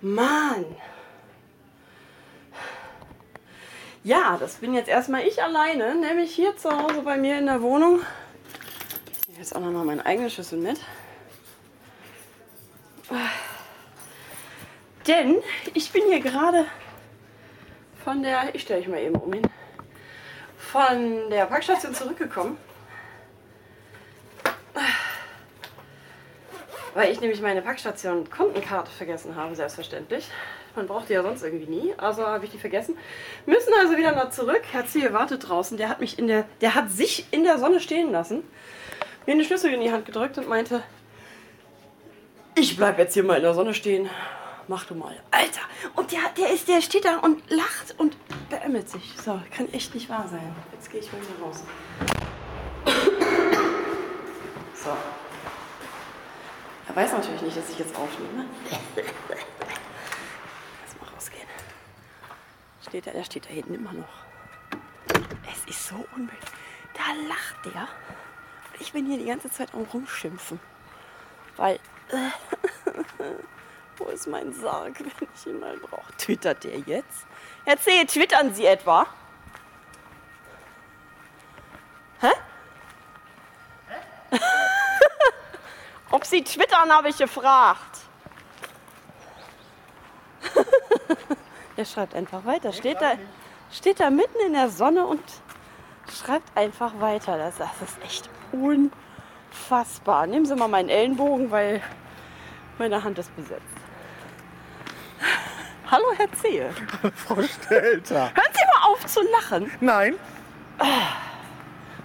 Mann. Ja, das bin jetzt erstmal ich alleine, nämlich hier zu Hause bei mir in der Wohnung. Ich nehme jetzt auch nochmal meine eigene Schüssel mit. Denn ich bin hier gerade von der, ich stelle ich mal eben um hin, von der Parkstation zurückgekommen. Weil ich nämlich meine Packstation Kundenkarte vergessen habe, selbstverständlich. Man braucht die ja sonst irgendwie nie, also habe ich die vergessen. Müssen also wieder noch zurück. Herr Ziel wartet draußen. Der hat mich in der, der hat sich in der Sonne stehen lassen, mir eine Schlüssel in die Hand gedrückt und meinte, ich bleib jetzt hier mal in der Sonne stehen. Mach du mal. Alter! Und der, der ist, der steht da und lacht und beämmelt sich. So, kann echt nicht wahr sein. Jetzt gehe ich mal hier raus. So. Er weiß natürlich nicht, dass ich jetzt aufnehme. Lass mal rausgehen. Steht er, der steht da hinten immer noch. Es ist so unmöglich. Da lacht der. Und ich bin hier die ganze Zeit am Rumschimpfen. Weil. wo ist mein Sarg, wenn ich ihn mal brauche? Twittert der jetzt? Erzähl, twittern Sie etwa? Ob Sie twittern, habe ich gefragt. er schreibt einfach weiter. Steht da, steht da mitten in der Sonne und schreibt einfach weiter. Das, das ist echt unfassbar. Nehmen Sie mal meinen Ellenbogen, weil meine Hand ist besetzt. Hallo, Herr Zehe. Frau Stelter. Hören Sie mal auf zu lachen. Nein,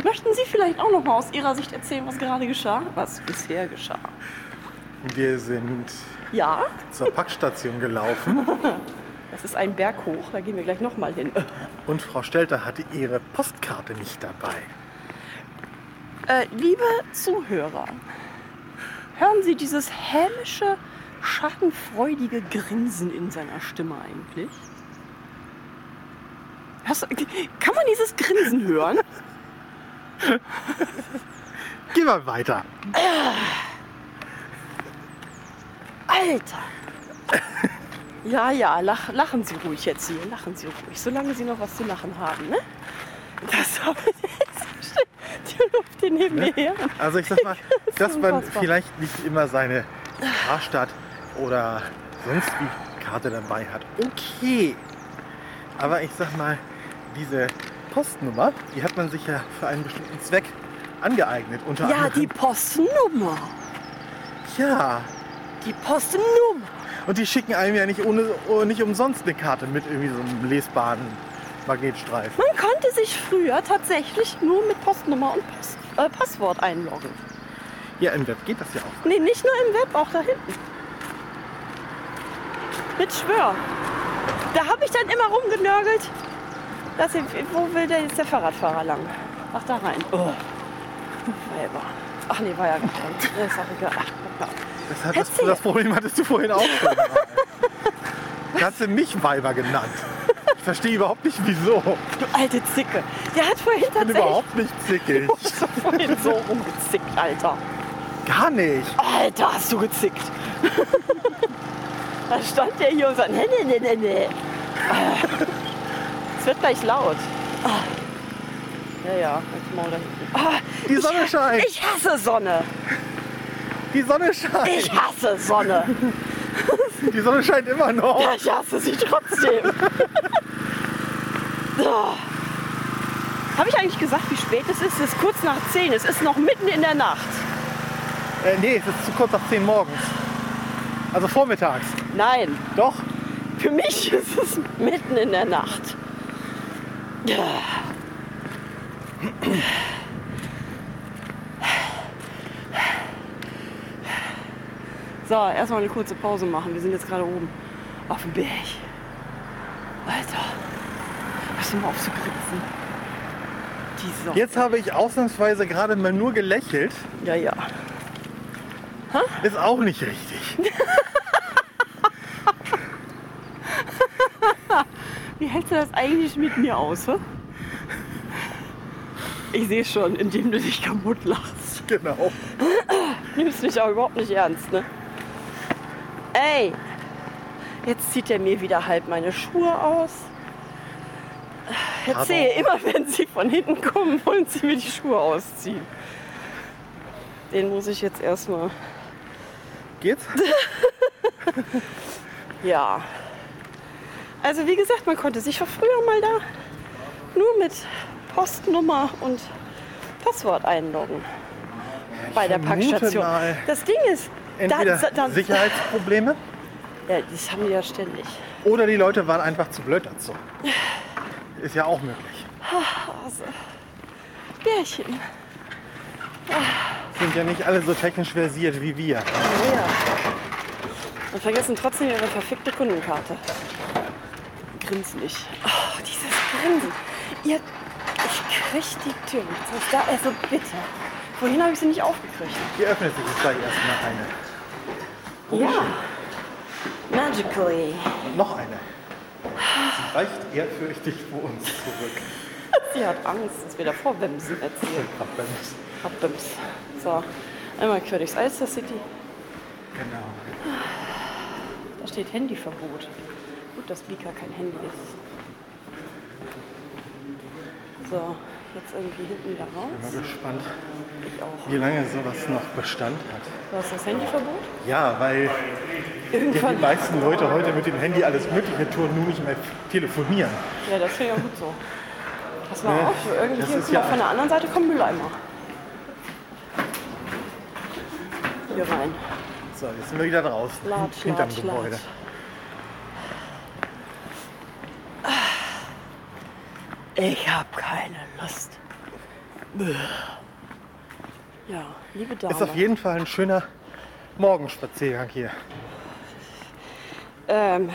Möchten Sie vielleicht auch noch mal aus Ihrer Sicht erzählen, was gerade geschah? Was bisher geschah? wir sind Ja, zur Packstation gelaufen das ist ein Berg hoch. Da gehen wir gleich noch mal hin. und Frau Stelter hatte ihre Postkarte nicht dabei. Äh, liebe Zuhörer, hören Sie dieses hämische, schadenfreudige Grinsen in seiner Stimme eigentlich? Hast, kann man dieses Grinsen hören? Geh mal weiter. Alter! Ja, ja, lach, lachen Sie ruhig jetzt hier. Lachen Sie ruhig, solange Sie noch was zu lachen haben, ne? Das jetzt. Die Luft hier neben mir her. Also ich sag mal, dass man vielleicht nicht immer seine Karstadt oder sonst wie Karte dabei hat. Okay. Aber ich sag mal, diese Postnummer, die hat man sich ja für einen bestimmten Zweck angeeignet. Unter Ja, anderem. die Postnummer. Ja. Die Postnummer. Und die schicken einem ja nicht, ohne, oh, nicht umsonst eine Karte mit irgendwie so einem lesbaren Magnetstreifen. Man konnte sich früher tatsächlich nur mit Postnummer und Post, äh, Passwort einloggen. Ja, im Web geht das ja auch. Nee, nicht nur im Web, auch da hinten. Mit Schwör. Da habe ich dann immer rumgenörgelt. Dass ich, wo will denn jetzt der Fahrradfahrer lang? Ach, da rein. Oh. Weiber. Ach nee, war ja gar nicht. Das ist auch egal. Ach, ja. Das, hat das, das Problem hattest du vorhin auch schon. Du hast du mich Weiber genannt. Ich verstehe überhaupt nicht, wieso. Du alte Zicke. Der hat vorhin Ich bin tatsächlich überhaupt nicht zickig. Du hast doch vorhin so rumgezickt, Alter. Gar nicht. Alter, hast du gezickt. da stand der hier und sagt, nee, nee, nee, nee, nee. Ah. Es wird gleich laut. Ah. Ja, ja, jetzt hinten. Ah, Die Sonne scheint. ich hasse Sonne. Die Sonne scheint. Ich hasse Sonne. Die Sonne scheint immer noch. Ja, ich hasse sie trotzdem. so. Habe ich eigentlich gesagt, wie spät es ist? Es ist kurz nach 10. Es ist noch mitten in der Nacht. Äh, nee, es ist zu kurz nach 10 morgens. Also vormittags. Nein, Doch. Für mich ist es mitten in der Nacht. So, erstmal eine kurze Pause machen. Wir sind jetzt gerade oben auf dem Berg. Alter, du mal auf zu. Jetzt habe ich ausnahmsweise gerade mal nur gelächelt. Ja, ja. Ist auch nicht richtig. Wie hältst du das eigentlich mit mir aus? Hä? Ich sehe schon, indem du dich kaputt lachst. Genau. Nimmst mich auch überhaupt nicht ernst, ne? Ey, Jetzt zieht er mir wieder halb meine Schuhe aus. Erzähl, immer wenn sie von hinten kommen, wollen sie mir die Schuhe ausziehen. Den muss ich jetzt erstmal. Geht's? Ja. Also wie gesagt, man konnte sich von früher mal da nur mit Postnummer und Passwort einloggen. Bei der Packstation. mal, Das Ding ist, Entweder da, da, Sicherheitsprobleme ja, das haben die ja ständig. oder die Leute waren einfach zu blöd dazu. Ist ja auch möglich. Also, Bärchen. Sind ja nicht alle so technisch versiert wie wir. Ja. Und vergessen trotzdem ihre verfickte Kundenkarte. Grinselig. Oh, dieses Grinsen. Ihr, ich krieg die Tür nicht. Da, also bitte. Vorhin habe ich sie nicht aufgekriegt. Hier öffnet sich jetzt gleich erstmal eine. Ja. Magically. Und noch eine. Sie weicht ehrfürchtig vor uns zurück. Sie hat Angst, dass wir davor Wemsen erzählen. Abbims. Abbims. So, einmal quer durchs Alster City. Genau. Da steht Handyverbot. Gut, dass Bika kein Handy ist. So, jetzt irgendwie hinten wieder Bin raus. mal gespannt, Ich auch. wie lange sowas noch Bestand hat. Du hast das Handyverbot? Ja, weil die Irgendwann. meisten Leute heute mit dem Handy alles Mögliche tun, nur nicht mehr telefonieren. Ja, das ich auch gut so. Pass mal Ja, auf, irgendwie das hier, mal, ja- von der anderen Seite kommen Mülleimer. Hier rein. So, jetzt sind wir wieder draußen. Latsch, hinterm latsch, Gebäude. latsch. Ich habe keine Lust. Ja, liebe Dame. Ist auf jeden Fall ein schöner Morgenspaziergang hier. ähm,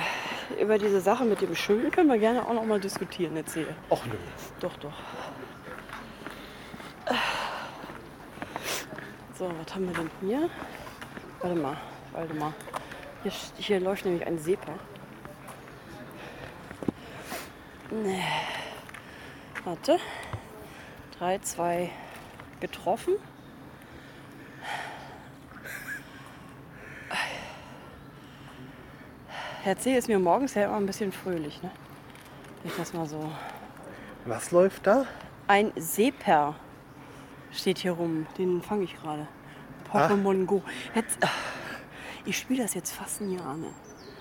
über diese Sache mit dem Schön können wir gerne auch noch mal diskutieren, erzähl. Och nö. Doch, doch. So, was haben wir denn hier? Warte mal, warte mal. Hier, hier läuft nämlich ein Sepa. Nee. Warte. 3, 2 getroffen. Herr C. ist mir morgens ja immer ein bisschen fröhlich, ne? Ich das mal so Was läuft da? ein Seeper steht hier rum. Den fange ich gerade. Pokémon Go. Jetzt, ach, ich spiele das jetzt fast ein Jahr, ne?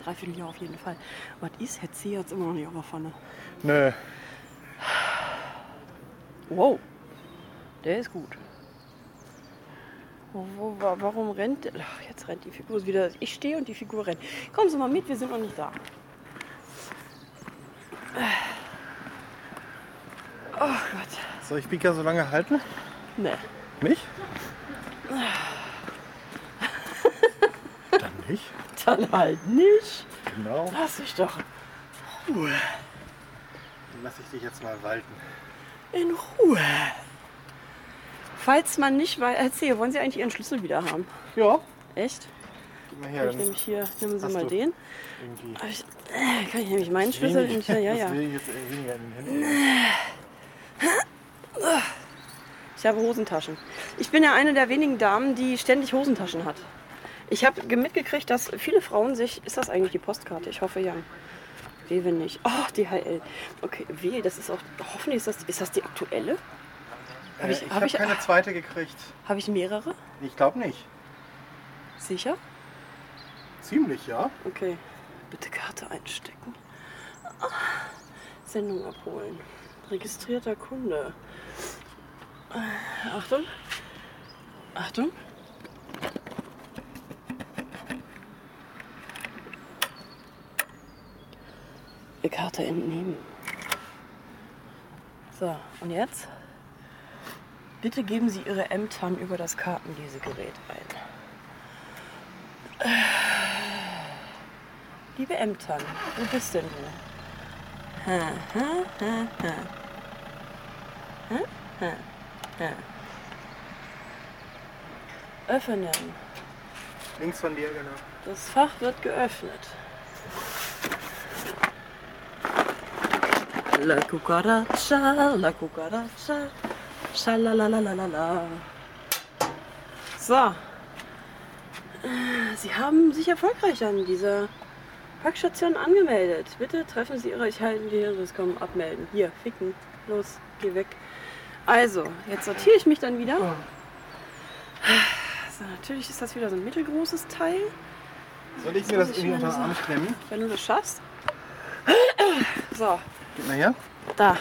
Dreiviertel Jahr auf jeden Fall. Was ist? Jetzt hier jetzt immer noch nicht auf der Pfanne. Nö. Wow. Der ist gut. Wo, wo, wa- warum rennt der? Ach, jetzt rennt die Figur wieder. Ich stehe und die Figur rennt. Kommen Sie mal mit, wir sind noch nicht da. Oh Gott. Soll ich Bika so lange halten? Ne. Mich? Dann nicht. Dann halt nicht. Genau. Lass dich doch Ruhe. Dann lasse ich dich jetzt mal walten. In Ruhe. Falls man nicht weiß, erzähl, wollen Sie eigentlich Ihren Schlüssel wieder haben? Ja. Echt? Gib mal her. ich nämlich hier, nehmen Sie mal du den. Hab Ich, äh, kann ich nämlich meinen Schlüssel Wenig- ja, ja. Ich habe Hosentaschen. Ich bin ja eine der wenigen Damen, die ständig Hosentaschen hat. Ich habe mitgekriegt, dass viele Frauen sich. Ist das eigentlich die Postkarte? Ich hoffe ja. Rewe nicht. Oh, DHL. Okay, W, das ist auch. Hoffentlich ist das. Ist das die aktuelle? Hab Äh, ich- ich hab habe ich- keine zweite gekriegt. Habe ich mehrere? Ich glaube nicht. Sicher? Ziemlich, ja. Okay. Bitte Karte einstecken. Ah, Sendung abholen. Registrierter Kunde. Achtung. Achtung. Karte entnehmen. So, und jetzt? Bitte geben Sie Ihre M-TAN über das Kartenlesegerät ein. Liebe Ämtern, wo bist denn du? Ha, ha, ha, ha. Ha, ha, ha. Öffnen. Links von dir, genau. Das Fach wird geöffnet. La cucaracha, la cucaracha, schalalalala. So. Sie haben sich erfolgreich an dieser Parkstation angemeldet. Bitte treffen Sie Ihre, ich halte die das kommen, abmelden. Hier, ficken. Los, geh weg. Also, jetzt sortiere ich mich dann wieder. So, natürlich ist das wieder so ein mittelgroßes Teil. Soll ich mir das irgendwie unter den Arm klemmen? Wenn du das schaffst. So, Gib mal her. da.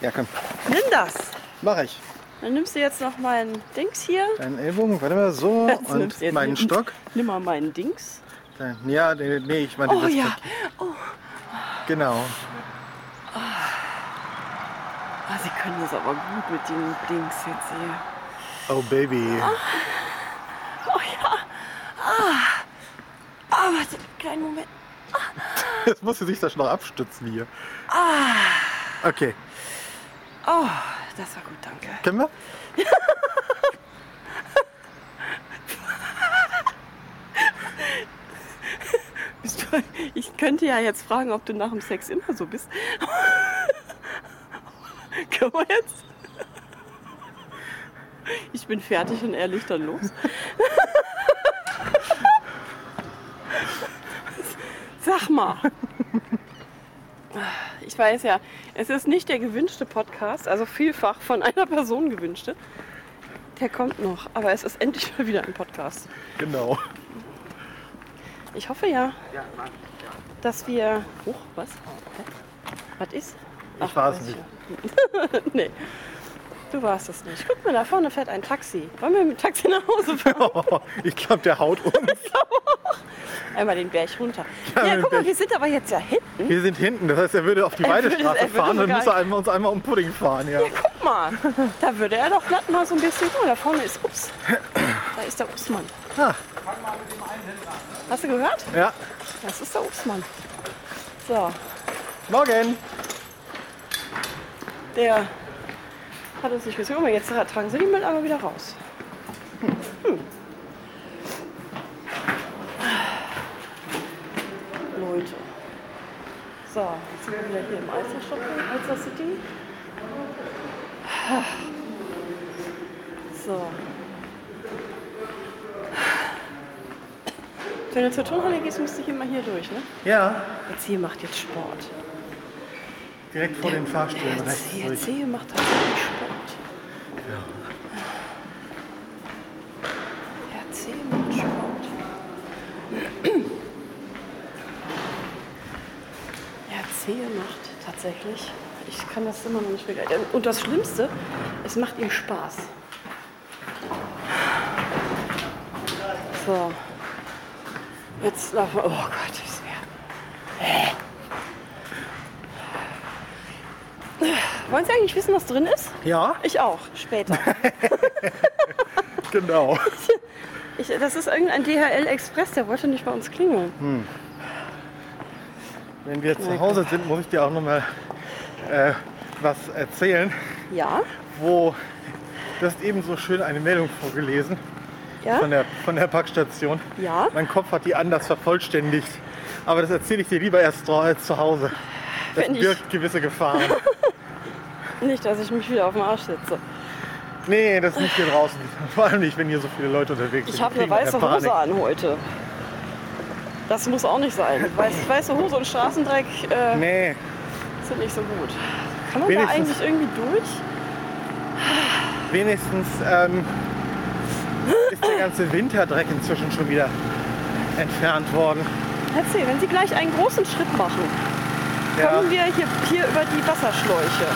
Ja, komm. Nimm das. Mach ich. Dann nimmst du jetzt noch meinen Dings hier. Deinen Ellbogen, warte mal, so. Jetzt Und meinen Stock. Nimm mal meinen Dings. Dein, ja, nee, nee, ich meine Oh das. ja. Oh. Genau. Ah, sie können das aber gut mit den Dings jetzt hier. Oh, Baby. Oh ja. Ah. Ah, warte, kleinen Moment. Jetzt muss sie sich das noch abstützen hier. Ah. Okay. Oh, das war gut, danke. Können wir? Ich könnte ja jetzt fragen, ob du nach dem Sex immer so bist. Können wir jetzt? Ich bin fertig und legt dann los. Sag mal. Ich weiß ja, es ist nicht der gewünschte Podcast, also vielfach von einer Person gewünschte. Der kommt noch, aber es ist endlich mal wieder ein Podcast. Genau. Ich hoffe ja, dass wir. Huch, was? Was ist? Ich war es nicht. nee, du warst es nicht. Guck mal, da vorne fährt ein Taxi. Wollen wir mit dem Taxi nach Hause fahren? ich glaube, der haut uns. Einmal den Berg runter. Ja, Ja, guck mal, wir sind aber jetzt ja hinten. Wir sind hinten, das heißt, er würde auf die Weidestraße fahren, dann sogar- muss er einmal, uns einmal um Pudding fahren, ja. Ja, guck mal. Da würde er doch glatt mal so ein bisschen. Mal, da vorne ist Ups. Da ist der Upsmann. Ah, Hast du gehört? ja. Das ist der Upsmann. So, Morgen. der hat uns nicht gesehen. Jetzt tragen sie die Mülleimer wieder raus. Hm. Leute. So, jetzt sind wir wieder hier im Alster Alster City. So. Wenn du zur Turnhalle gehst, musst du hier mal hier durch, ne? Ja, Jetzt hier macht jetzt Sport. direkt vor den Fahrstühlen Jetzt, hier macht tatsächlich Sport. Herz hier macht Sport. Hier macht tatsächlich. Ich kann das immer noch nicht begreifen. Und das Schlimmste, es macht ihm Spaß. So. Jetzt laufen wir. Oh Gott, ich sehe. Wollen Sie eigentlich wissen, was drin ist? Ja, Ich auch, später. genau. Ich, das ist irgendein DHL Express, der wollte nicht bei uns klingeln. Wenn wir zu Hause sind, muss ich dir auch noch mal äh, was erzählen, Ja? wo du hast eben so schön eine Meldung vorgelesen Ja? von der, von der Packstation. Ja? Mein Kopf hat die anders vervollständigt. Aber das erzähle ich dir lieber erst dra- äh, zu Hause. Das Wenn ich- birgt gewisse Gefahren. Nicht, dass ich mich wieder auf den Arsch setze. nee, das ist nicht hier draußen. Vor allem nicht, wenn hier so viele Leute unterwegs sind. Ich habe eine weiße. Hose an heute. Das muss auch nicht sein. Weiß, weiße Hose und Straßendreck äh, Nee, sind nicht so gut. Kann man da Wenigstens- eigentlich irgendwie durch? wenigstens ähm, ist der ganze Winterdreck inzwischen schon wieder entfernt worden. Erzähl, wenn Sie gleich einen großen Schritt machen, Ja, kommen wir hier, hier über die Wasserschläuche.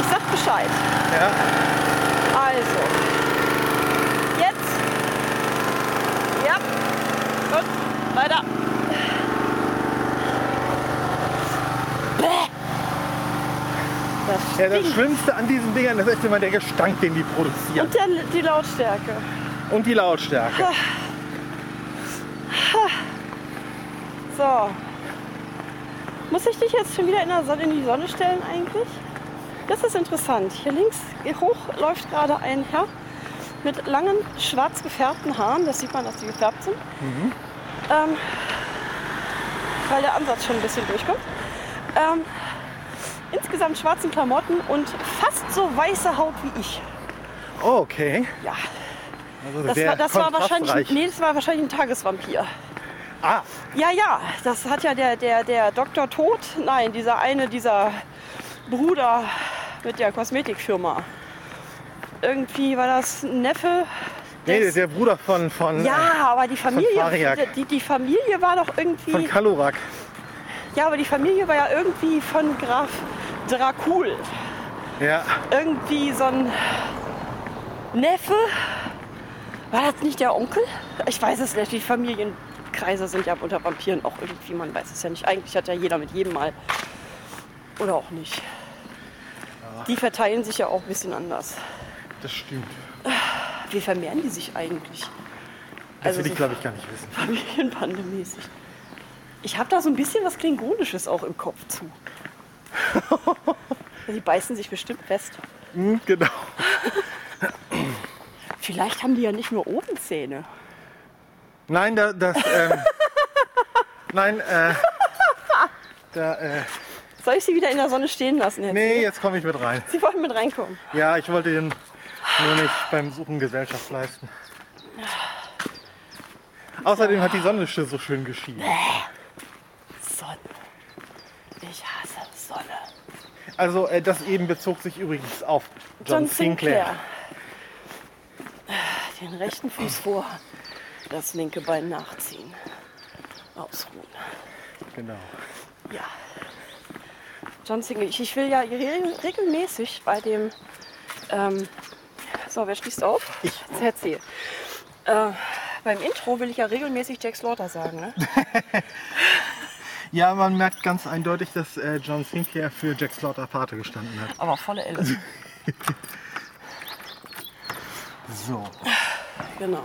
Ich sag Bescheid. ja. Also. Jetzt. Ja. Gut. Weiter. Das ja, das. Schlimmste an diesen Dingern ist echt immer der Gestank, den die produzieren. Und der, die Lautstärke. Und die Lautstärke. So. Muss ich dich jetzt schon wieder in, der Sonne, in die Sonne stellen eigentlich? Das ist interessant. Hier links hoch läuft gerade ein Herr mit langen, schwarz gefärbten Haaren. Das sieht man, dass sie gefärbt sind. Ähm, weil der Ansatz schon ein bisschen durchkommt. Ähm, insgesamt schwarzen Klamotten und fast so weiße Haut wie ich. Oh, okay. Ja, Also das war, das war wahrscheinlich, nee, das war wahrscheinlich ein Tagesvampir. Ah, Ja, ja, das hat ja der, der, der Dr. Tod, nein, dieser eine, dieser Bruder mit der Kosmetikfirma. Irgendwie war das ein Neffe. Nee, des- der Bruder von, von, ja, aber die Familie, die, die Familie war doch äh, irgendwie. von Kalorak. Ja, aber die Familie war ja irgendwie von Graf Dracul. Ja, Irgendwie so ein Neffe. War das nicht der Onkel? Ich weiß es nicht. Die Familienkreise sind ja unter Vampiren auch irgendwie, man weiß es ja nicht. Eigentlich hat ja jeder mit jedem mal. Oder auch nicht. Die verteilen sich ja auch ein bisschen anders. das stimmt. Wie vermehren die sich eigentlich? Das Also will ich, so- glaube ich, gar nicht wissen. Familienbandemäßig. Ich habe da so ein bisschen was Klingonisches auch im Kopf zu. Die beißen sich bestimmt fest. Hm, genau. Vielleicht haben die ja nicht nur oben Zähne. Nein, da, das, ähm, nein, äh, da, äh, Soll ich sie wieder in der Sonne stehen lassen? Herr nee, jetzt komme ich mit rein. Sie wollten mit reinkommen. Ja, ich wollte Ihnen nur nicht beim Suchen Gesellschaft leisten. Außerdem hat die Sonne so schön geschienen. Sonne. Ich hasse Sonne. Also äh, das eben bezog sich übrigens auf John, Sinclair. Den rechten Fuß vor, das linke Bein nachziehen. Ausruhen. Genau. Ja. John Sinclair. Ich, ich will ja re- regelmäßig bei dem. Ähm, so, wer schließt auf? Ich. Erzähl. Äh, beim Intro will ich ja regelmäßig Jack Slaughter sagen. Ne? Ja, man merkt ganz eindeutig, dass äh, John Sinclair für Jack Slaughter Pate gestanden hat. Aber volle Elle. So. Genau.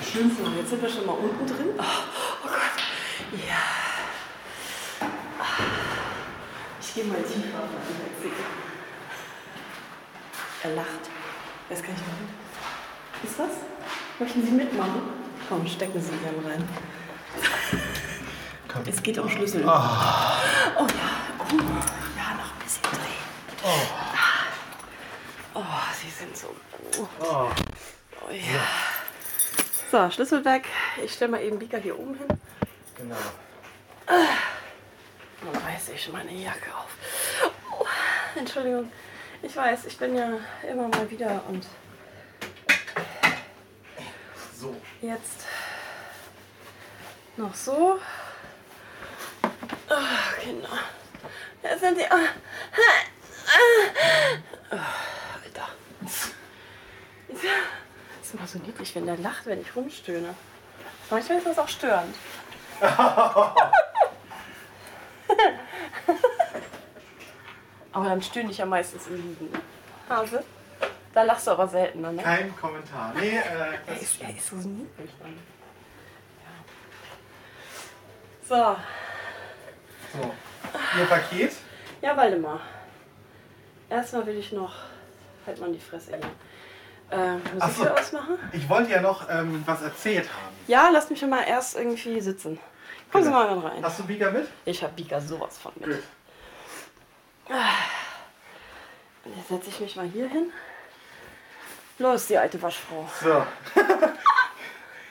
So, jetzt sind wir schon mal unten drin. Oh, oh Gott. Ja. Ich gehe mal tiefer auf den Wechsel. Er lacht. Das kann ich machen. Ist was? Möchten Sie mitmachen? Komm, stecken Sie gerne rein. Komm. Es geht um Schlüssel. Oh, ja. Oh, ja, noch ein bisschen drehen. Oh, Sie sind so gut. Oh. Oh, ja. So, Schlüssel weg. Ich stelle mal eben Bika hier oben hin. Genau. Dann reiße ich meine Jacke auf. Oh, Entschuldigung. Ich weiß, ich bin ja immer mal wieder und So. jetzt noch so. Oh, Kinder. Da sind die. Oh, Alter. Das ist immer so niedlich, wenn der lacht, wenn ich rumstöhne. Manchmal ist das auch störend. Aber dann stöhne ich ja meistens im Liegen. Ne? Hase? Da lachst du aber seltener, ne? Kein Kommentar. Nee, äh, Er das ist, er ist so niedlich dann. Ja. so. Ihr Paket? So, ja, Waldemar. Erstmal will ich noch. Halt mal in die Fresse hier. Äh, Musik so. hier ausmachen? Ich wollte ja noch ähm, was erzählt haben. Ja, lass mich mal erst irgendwie sitzen. Kommen Sie Genau. mal rein. Hast du Bika mit? Ich hab Bika sowas von mit. Gut. Und Jetzt setze ich mich mal hier hin. Los, die alte Waschfrau. So.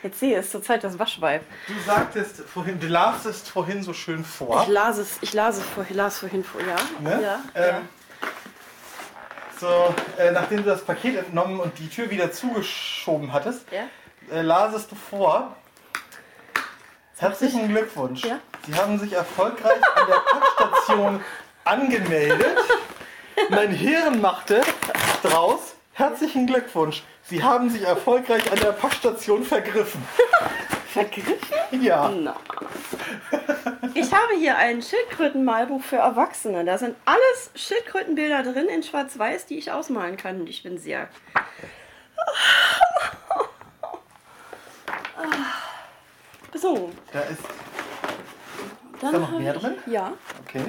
Jetzt sehe es zurzeit das Waschweib. Du sagtest vorhin, du lasest vorhin so schön vor. Ich las es, ich las es vorhin, las vorhin vor, ja. Ne? Ja, Ähm, ja. So, äh, nachdem du das Paket entnommen und die Tür wieder zugeschoben hattest, ja. äh, lasest du vor. Herzlichen Glückwunsch. Ja. Sie haben sich erfolgreich an der Packstation angemeldet. Mein Hirn machte draus. Herzlichen Glückwunsch. Sie haben sich erfolgreich an der Packstation vergriffen. Vergriffen? Ja. Na. Ich habe hier ein Schildkrötenmalbuch für Erwachsene. Da sind alles Schildkrötenbilder drin in Schwarz-Weiß, die ich ausmalen kann. Und ich bin sehr. So, Da ist. dann da noch mehr ich, drin? Ja. Okay.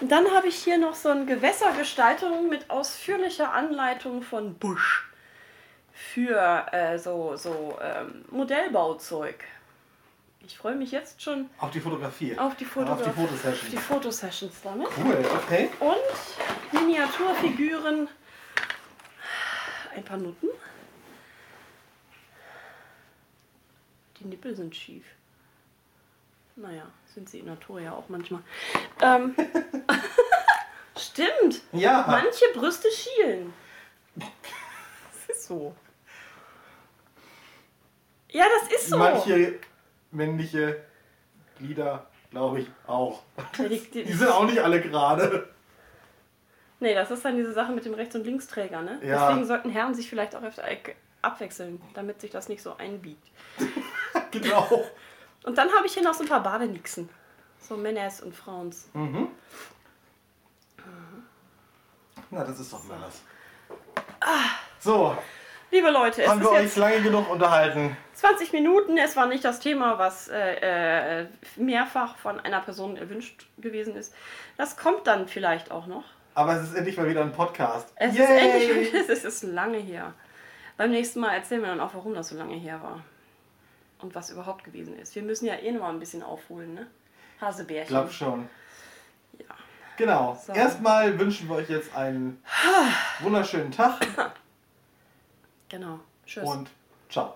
Und dann habe ich hier noch so eine Gewässergestaltung mit ausführlicher Anleitung von Busch für äh, so, so ähm, Modellbauzeug. Ich freue mich jetzt schon Auf die Fotografie. auf die, Foto Auf die auf Fotosession. die Fotosessions damit. Cool, okay. Und Miniaturfiguren. Ein paar Nutten. Die Nippel sind schief. Naja, sind sie in Natur ja auch manchmal. Ähm, stimmt. Ja. Manche Brüste schielen. Das ist so. Ja, das ist so. Manche männliche Glieder, glaube ich, auch. Die, Die sind auch nicht alle gerade. nee, das ist dann diese Sache mit dem Rechts- und Linksträger, ne? Ja. Deswegen sollten Herren sich vielleicht auch öfter abwechseln, damit sich das nicht so einbiegt. genau. Und dann habe ich hier noch so ein paar Badenixen. So Männers und Frauens. Mhm. Na, das ist doch mal das. So, Liebe Leute, es haben wir euch lange genug unterhalten. 20 Minuten. Es war nicht das Thema, was äh, äh, mehrfach von einer Person erwünscht gewesen ist. Das kommt dann vielleicht auch noch. Aber es ist endlich mal wieder ein Podcast. Es ist endlich, es ist lange her. Beim nächsten Mal erzählen wir dann auch, warum das so lange her war. Und was überhaupt gewesen ist. Wir müssen ja eh noch mal ein bisschen aufholen, ne? Ich Hasebärchen. glaube schon. Ja. Genau. So. Erstmal wünschen wir euch jetzt einen wunderschönen Tag Genau. Tschüss. und ciao.